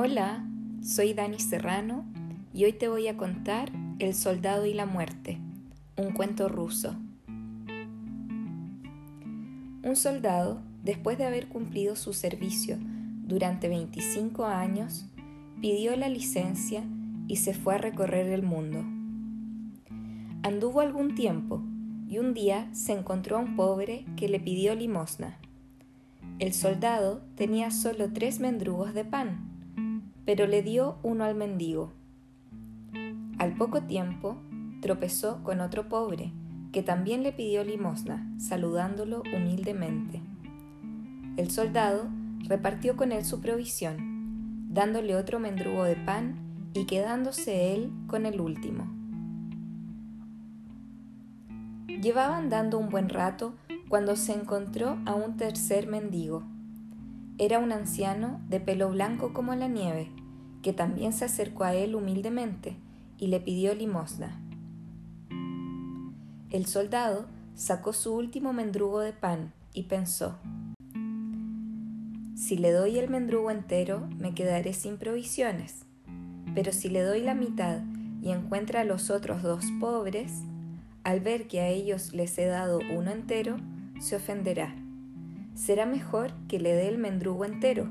Hola, soy Dani Serrano y hoy te voy a contar El soldado y la muerte, un cuento ruso. Un soldado, después de haber cumplido su servicio durante 25 años, pidió la licencia y se fue a recorrer el mundo. Anduvo algún tiempo y un día se encontró a un pobre que le pidió limosna. El soldado tenía solo tres mendrugos de pan pero le dio uno al mendigo. Al poco tiempo tropezó con otro pobre, que también le pidió limosna, saludándolo humildemente. El soldado repartió con él su provisión, dándole otro mendrugo de pan y quedándose él con el último. Llevaban dando un buen rato cuando se encontró a un tercer mendigo. Era un anciano de pelo blanco como la nieve, que también se acercó a él humildemente y le pidió limosna. El soldado sacó su último mendrugo de pan y pensó, si le doy el mendrugo entero me quedaré sin provisiones, pero si le doy la mitad y encuentra a los otros dos pobres, al ver que a ellos les he dado uno entero, se ofenderá será mejor que le dé el mendrugo entero,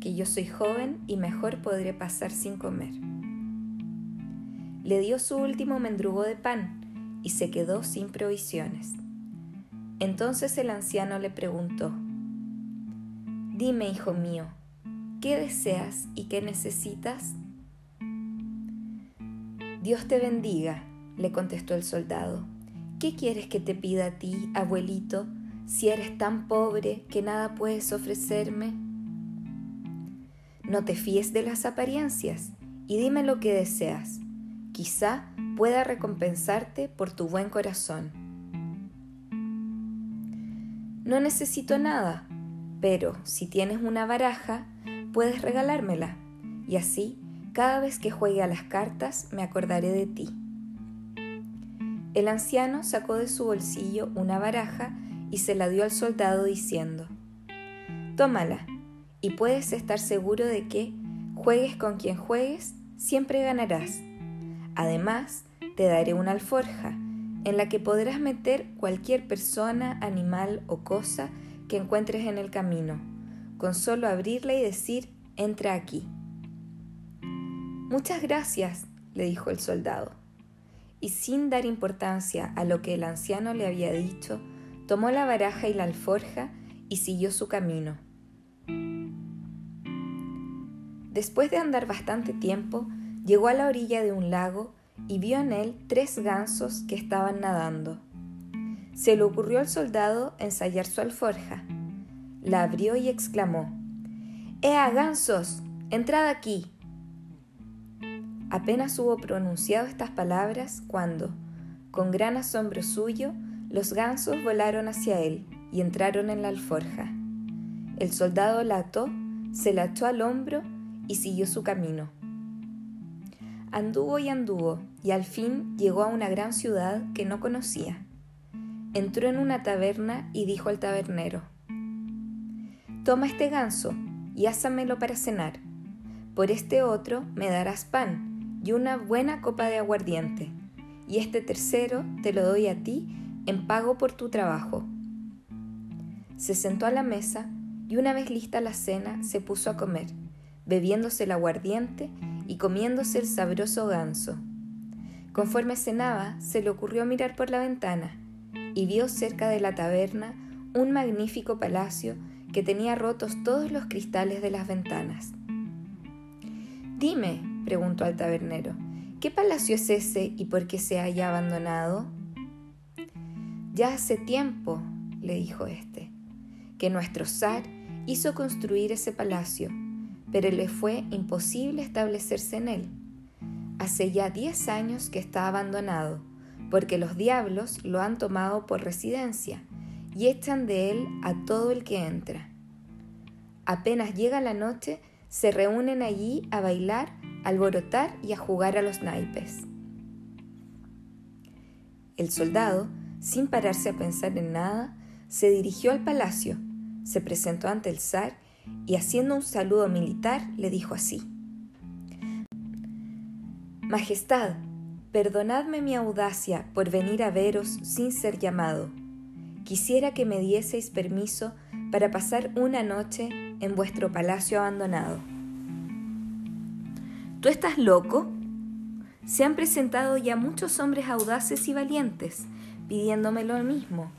que yo soy joven y mejor podré pasar sin comer. Le dio su último mendrugo de pan y se quedó sin provisiones. Entonces el anciano le preguntó, Dime, hijo mío, ¿qué deseas y qué necesitas? Dios te bendiga, le contestó el soldado. ¿Qué quieres que te pida a ti, abuelito? Si eres tan pobre que nada puedes ofrecerme? No te fíes de las apariencias y dime lo que deseas. Quizá pueda recompensarte por tu buen corazón. No necesito nada, pero si tienes una baraja, puedes regalármela, y así, cada vez que juegue a las cartas, me acordaré de ti. El anciano sacó de su bolsillo una baraja y se la dio al soldado diciendo, Tómala, y puedes estar seguro de que, juegues con quien juegues, siempre ganarás. Además, te daré una alforja, en la que podrás meter cualquier persona, animal o cosa que encuentres en el camino, con solo abrirla y decir, entra aquí. Muchas gracias, le dijo el soldado. Y sin dar importancia a lo que el anciano le había dicho, tomó la baraja y la alforja y siguió su camino. Después de andar bastante tiempo, llegó a la orilla de un lago y vio en él tres gansos que estaban nadando. Se le ocurrió al soldado ensayar su alforja. La abrió y exclamó, ¡Ea, gansos! ¡Entrad aquí! Apenas hubo pronunciado estas palabras cuando, con gran asombro suyo, los gansos volaron hacia él y entraron en la alforja. El soldado la ató, se la echó al hombro y siguió su camino. Anduvo y anduvo y al fin llegó a una gran ciudad que no conocía. Entró en una taberna y dijo al tabernero, Toma este ganso y ásamelo para cenar. Por este otro me darás pan y una buena copa de aguardiente, y este tercero te lo doy a ti en pago por tu trabajo. Se sentó a la mesa y una vez lista la cena se puso a comer, bebiéndose el aguardiente y comiéndose el sabroso ganso. Conforme cenaba, se le ocurrió mirar por la ventana y vio cerca de la taberna un magnífico palacio que tenía rotos todos los cristales de las ventanas. Dime, preguntó al tabernero, ¿qué palacio es ese y por qué se haya abandonado? Ya hace tiempo, le dijo éste, que nuestro zar hizo construir ese palacio, pero le fue imposible establecerse en él. Hace ya diez años que está abandonado, porque los diablos lo han tomado por residencia y echan de él a todo el que entra. Apenas llega la noche, se reúnen allí a bailar, alborotar y a jugar a los naipes. El soldado sin pararse a pensar en nada, se dirigió al palacio, se presentó ante el zar y haciendo un saludo militar le dijo así, Majestad, perdonadme mi audacia por venir a veros sin ser llamado. Quisiera que me dieseis permiso para pasar una noche en vuestro palacio abandonado. ¿Tú estás loco? Se han presentado ya muchos hombres audaces y valientes, pidiéndome lo mismo.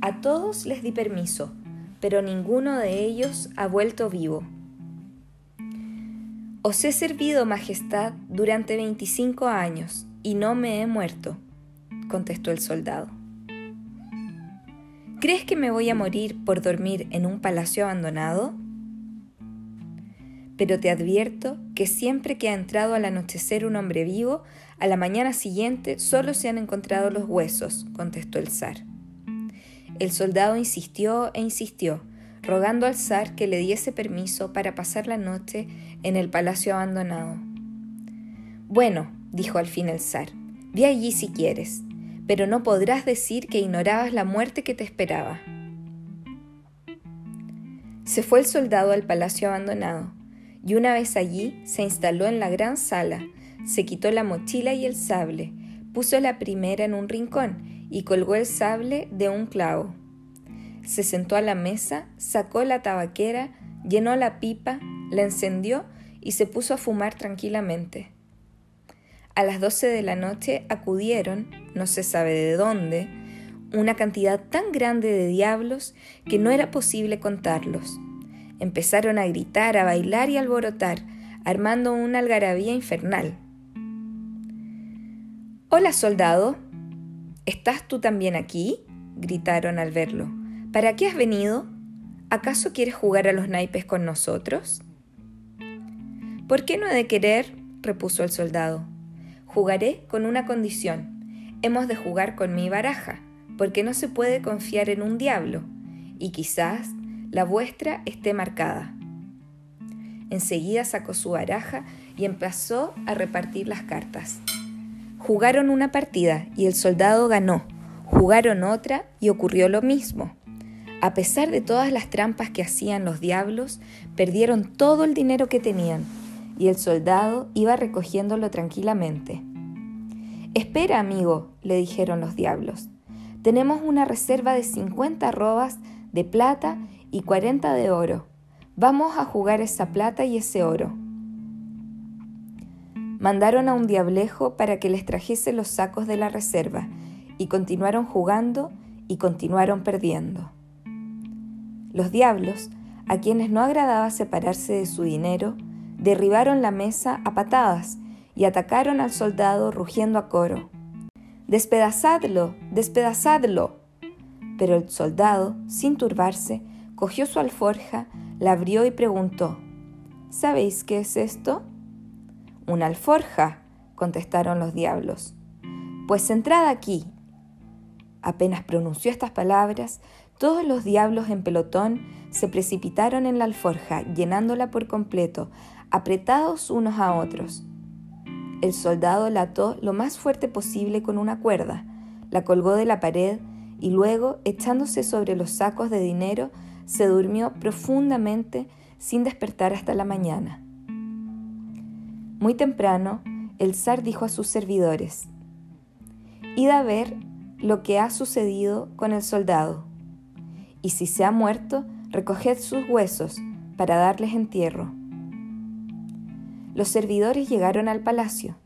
A todos les di permiso, pero ninguno de ellos ha vuelto vivo. Os he servido, Majestad, durante veinticinco años, y no me he muerto, contestó el soldado. ¿Crees que me voy a morir por dormir en un palacio abandonado? Pero te advierto que siempre que ha entrado al anochecer un hombre vivo, a la mañana siguiente solo se han encontrado los huesos, contestó el zar. El soldado insistió e insistió, rogando al zar que le diese permiso para pasar la noche en el palacio abandonado. Bueno, dijo al fin el zar, ve allí si quieres, pero no podrás decir que ignorabas la muerte que te esperaba. Se fue el soldado al palacio abandonado, y una vez allí se instaló en la gran sala, se quitó la mochila y el sable, puso la primera en un rincón y colgó el sable de un clavo. Se sentó a la mesa, sacó la tabaquera, llenó la pipa, la encendió y se puso a fumar tranquilamente. A las doce de la noche acudieron, no se sabe de dónde, una cantidad tan grande de diablos que no era posible contarlos. Empezaron a gritar, a bailar y alborotar, armando una algarabía infernal. Hola, soldado. ¿Estás tú también aquí? gritaron al verlo. ¿Para qué has venido? ¿Acaso quieres jugar a los naipes con nosotros? ¿Por qué no he de querer? repuso el soldado. Jugaré con una condición. Hemos de jugar con mi baraja, porque no se puede confiar en un diablo, y quizás la vuestra esté marcada. Enseguida sacó su baraja y empezó a repartir las cartas. Jugaron una partida y el soldado ganó. Jugaron otra y ocurrió lo mismo. A pesar de todas las trampas que hacían los diablos, perdieron todo el dinero que tenían y el soldado iba recogiéndolo tranquilamente. Espera, amigo, le dijeron los diablos. Tenemos una reserva de 50 robas de plata y 40 de oro. Vamos a jugar esa plata y ese oro. Mandaron a un diablejo para que les trajese los sacos de la reserva y continuaron jugando y continuaron perdiendo. Los diablos, a quienes no agradaba separarse de su dinero, derribaron la mesa a patadas y atacaron al soldado rugiendo a coro. Despedazadlo, despedazadlo. Pero el soldado, sin turbarse, cogió su alforja, la abrió y preguntó, ¿Sabéis qué es esto? Una alforja, contestaron los diablos. Pues entrad aquí. Apenas pronunció estas palabras, todos los diablos en pelotón se precipitaron en la alforja, llenándola por completo, apretados unos a otros. El soldado la ató lo más fuerte posible con una cuerda, la colgó de la pared y luego, echándose sobre los sacos de dinero, se durmió profundamente sin despertar hasta la mañana. Muy temprano, el zar dijo a sus servidores, Id a ver lo que ha sucedido con el soldado, y si se ha muerto, recoged sus huesos para darles entierro. Los servidores llegaron al palacio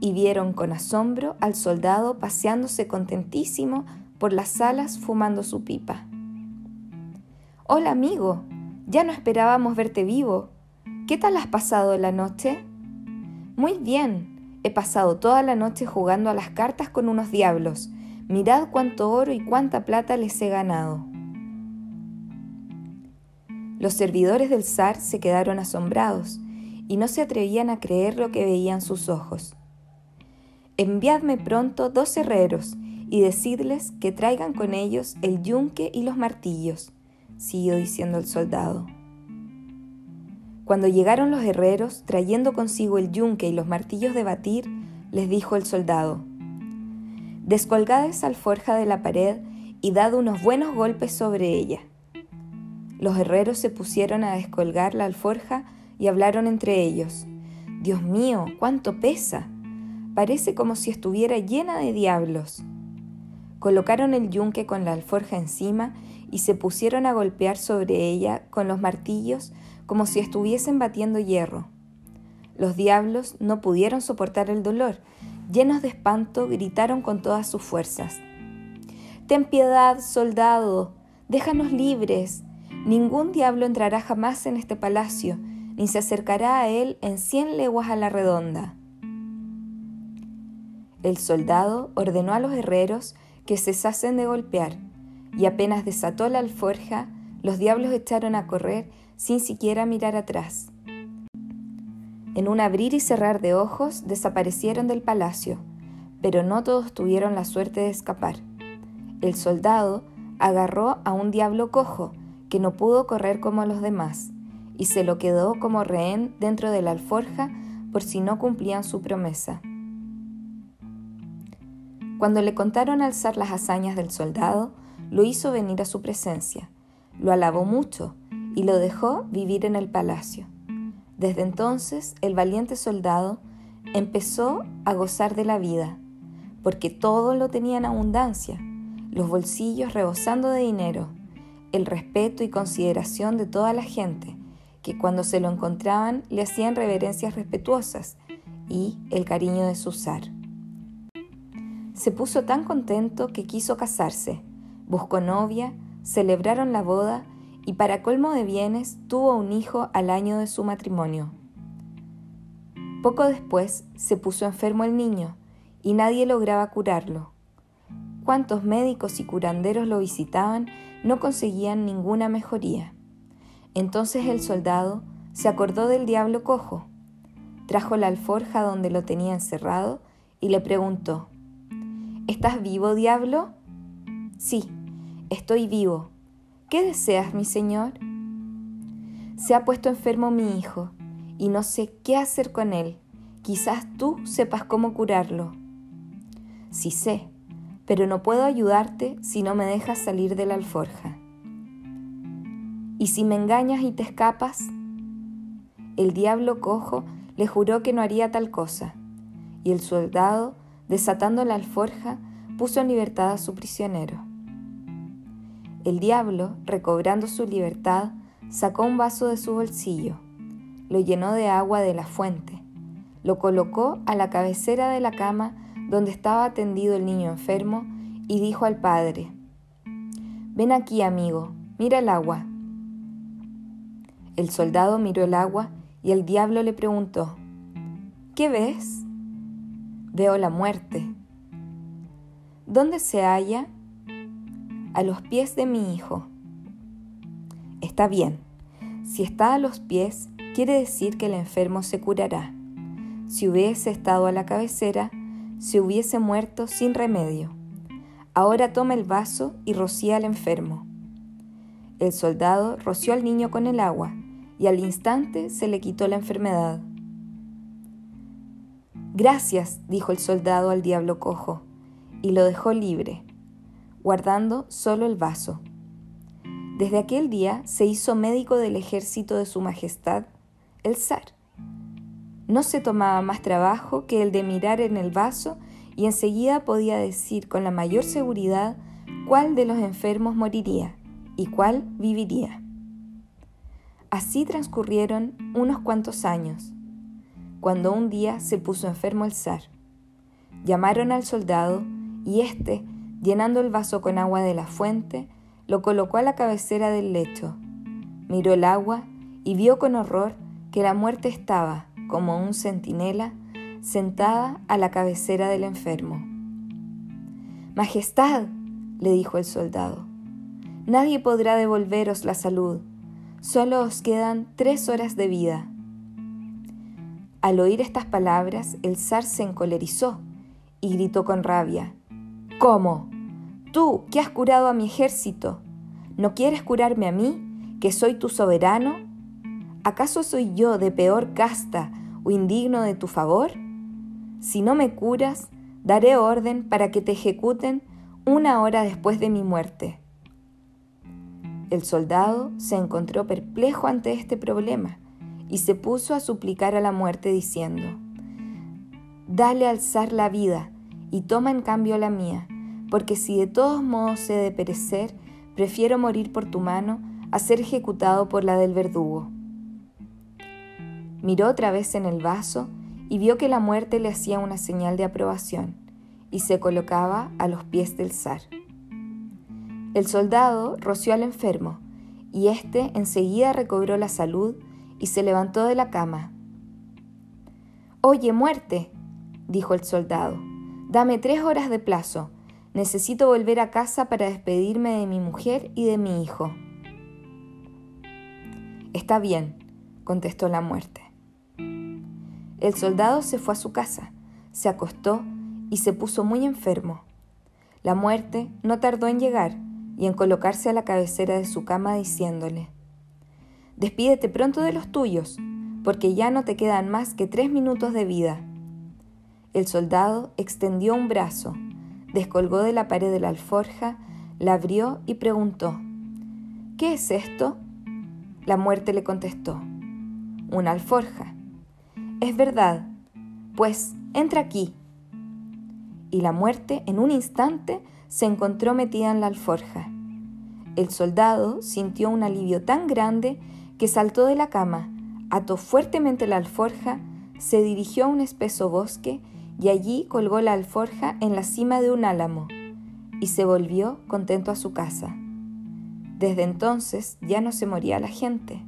y vieron con asombro al soldado paseándose contentísimo por las salas fumando su pipa. Hola amigo, ya no esperábamos verte vivo. ¿Qué tal has pasado la noche? Muy bien, he pasado toda la noche jugando a las cartas con unos diablos. Mirad cuánto oro y cuánta plata les he ganado. Los servidores del zar se quedaron asombrados y no se atrevían a creer lo que veían sus ojos. Enviadme pronto dos herreros y decidles que traigan con ellos el yunque y los martillos, siguió diciendo el soldado. Cuando llegaron los herreros, trayendo consigo el yunque y los martillos de batir, les dijo el soldado, Descolgad esa alforja de la pared y dad unos buenos golpes sobre ella. Los herreros se pusieron a descolgar la alforja y hablaron entre ellos. Dios mío, cuánto pesa. Parece como si estuviera llena de diablos. Colocaron el yunque con la alforja encima y se pusieron a golpear sobre ella con los martillos como si estuviesen batiendo hierro. Los diablos no pudieron soportar el dolor. Llenos de espanto, gritaron con todas sus fuerzas. Ten piedad, soldado, déjanos libres. Ningún diablo entrará jamás en este palacio, ni se acercará a él en cien leguas a la redonda. El soldado ordenó a los herreros que cesasen de golpear, y apenas desató la alforja, los diablos echaron a correr sin siquiera mirar atrás. En un abrir y cerrar de ojos desaparecieron del palacio, pero no todos tuvieron la suerte de escapar. El soldado agarró a un diablo cojo que no pudo correr como los demás y se lo quedó como rehén dentro de la alforja por si no cumplían su promesa. Cuando le contaron alzar las hazañas del soldado, lo hizo venir a su presencia, lo alabó mucho y lo dejó vivir en el palacio. Desde entonces el valiente soldado empezó a gozar de la vida, porque todo lo tenía en abundancia, los bolsillos rebosando de dinero, el respeto y consideración de toda la gente, que cuando se lo encontraban le hacían reverencias respetuosas, y el cariño de su zar. Se puso tan contento que quiso casarse, buscó novia, celebraron la boda y para colmo de bienes tuvo un hijo al año de su matrimonio. Poco después se puso enfermo el niño y nadie lograba curarlo. Cuantos médicos y curanderos lo visitaban no conseguían ninguna mejoría. Entonces el soldado se acordó del diablo cojo, trajo la alforja donde lo tenía encerrado y le preguntó, ¿Estás vivo, diablo? Sí, estoy vivo, ¿Qué deseas, mi Señor? Se ha puesto enfermo mi hijo y no sé qué hacer con él. Quizás tú sepas cómo curarlo. Sí sé, pero no puedo ayudarte si no me dejas salir de la alforja. ¿Y si me engañas y te escapas? El diablo cojo le juró que no haría tal cosa, y el soldado, desatando la alforja, puso en libertad a su prisionero. El diablo, recobrando su libertad, sacó un vaso de su bolsillo, lo llenó de agua de la fuente, lo colocó a la cabecera de la cama donde estaba tendido el niño enfermo y dijo al padre, Ven aquí, amigo, mira el agua. El soldado miró el agua y el diablo le preguntó, ¿Qué ves? Veo la muerte. ¿Dónde se halla? a los pies de mi hijo. Está bien, si está a los pies, quiere decir que el enfermo se curará. Si hubiese estado a la cabecera, se hubiese muerto sin remedio. Ahora toma el vaso y rocía al enfermo. El soldado roció al niño con el agua y al instante se le quitó la enfermedad. Gracias, dijo el soldado al diablo cojo, y lo dejó libre guardando solo el vaso. Desde aquel día se hizo médico del ejército de Su Majestad, el zar. No se tomaba más trabajo que el de mirar en el vaso y enseguida podía decir con la mayor seguridad cuál de los enfermos moriría y cuál viviría. Así transcurrieron unos cuantos años, cuando un día se puso enfermo el zar. Llamaron al soldado y éste Llenando el vaso con agua de la fuente, lo colocó a la cabecera del lecho. Miró el agua y vio con horror que la muerte estaba, como un centinela, sentada a la cabecera del enfermo. Majestad, le dijo el soldado, nadie podrá devolveros la salud, solo os quedan tres horas de vida. Al oír estas palabras, el zar se encolerizó y gritó con rabia, ¿Cómo? Tú, que has curado a mi ejército, ¿no quieres curarme a mí, que soy tu soberano? ¿Acaso soy yo de peor casta o indigno de tu favor? Si no me curas, daré orden para que te ejecuten una hora después de mi muerte. El soldado se encontró perplejo ante este problema y se puso a suplicar a la muerte diciendo, dale al zar la vida y toma en cambio la mía, porque si de todos modos he de perecer, prefiero morir por tu mano a ser ejecutado por la del verdugo. Miró otra vez en el vaso y vio que la muerte le hacía una señal de aprobación y se colocaba a los pies del zar. El soldado roció al enfermo y éste enseguida recobró la salud y se levantó de la cama. Oye, muerte, dijo el soldado, dame tres horas de plazo. Necesito volver a casa para despedirme de mi mujer y de mi hijo. Está bien, contestó la muerte. El soldado se fue a su casa, se acostó y se puso muy enfermo. La muerte no tardó en llegar y en colocarse a la cabecera de su cama diciéndole, Despídete pronto de los tuyos, porque ya no te quedan más que tres minutos de vida. El soldado extendió un brazo, descolgó de la pared de la alforja, la abrió y preguntó, ¿Qué es esto? La muerte le contestó, una alforja. Es verdad, pues entra aquí. Y la muerte en un instante se encontró metida en la alforja. El soldado sintió un alivio tan grande que saltó de la cama, ató fuertemente la alforja, se dirigió a un espeso bosque y allí colgó la alforja en la cima de un álamo y se volvió contento a su casa. Desde entonces ya no se moría la gente.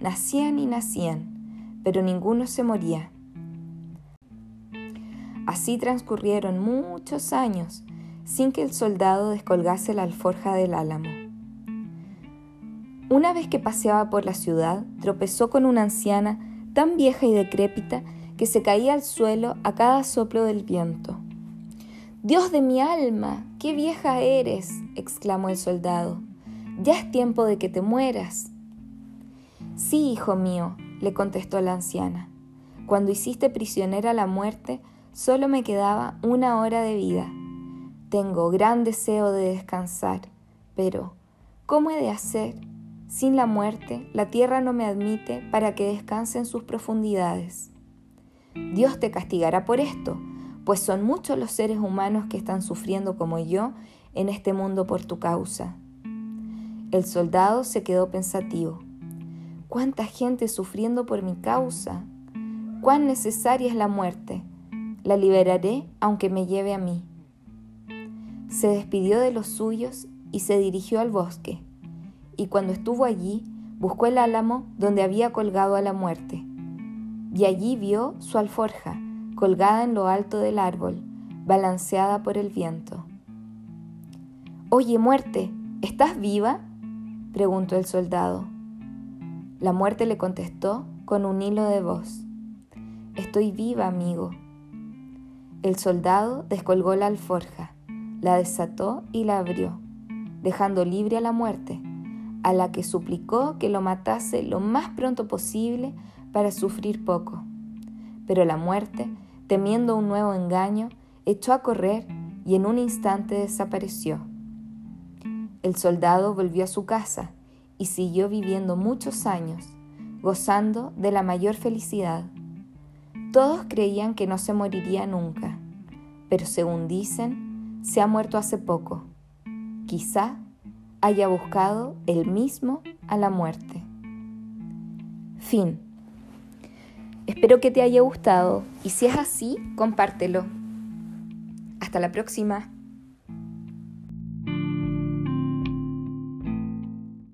Nacían y nacían, pero ninguno se moría. Así transcurrieron muchos años sin que el soldado descolgase la alforja del álamo. Una vez que paseaba por la ciudad, tropezó con una anciana tan vieja y decrépita que se caía al suelo a cada soplo del viento. Dios de mi alma, qué vieja eres, exclamó el soldado. Ya es tiempo de que te mueras. Sí, hijo mío, le contestó la anciana. Cuando hiciste prisionera la muerte, solo me quedaba una hora de vida. Tengo gran deseo de descansar, pero ¿cómo he de hacer? Sin la muerte, la tierra no me admite para que descanse en sus profundidades. Dios te castigará por esto, pues son muchos los seres humanos que están sufriendo como yo en este mundo por tu causa. El soldado se quedó pensativo. ¿Cuánta gente sufriendo por mi causa? ¿Cuán necesaria es la muerte? La liberaré aunque me lleve a mí. Se despidió de los suyos y se dirigió al bosque, y cuando estuvo allí, buscó el álamo donde había colgado a la muerte, y allí vio su alforja colgada en lo alto del árbol, balanceada por el viento. Oye, muerte, ¿estás viva? preguntó el soldado. La muerte le contestó con un hilo de voz. Estoy viva, amigo. El soldado descolgó la alforja, la desató y la abrió, dejando libre a la muerte, a la que suplicó que lo matase lo más pronto posible para sufrir poco. Pero la muerte, temiendo un nuevo engaño, echó a correr y en un instante desapareció. El soldado volvió a su casa y siguió viviendo muchos años, gozando de la mayor felicidad. Todos creían que no se moriría nunca, pero según dicen, se ha muerto hace poco. Quizá haya buscado él mismo a la muerte. Fin. Espero que te haya gustado y si es así, compártelo. Hasta la próxima.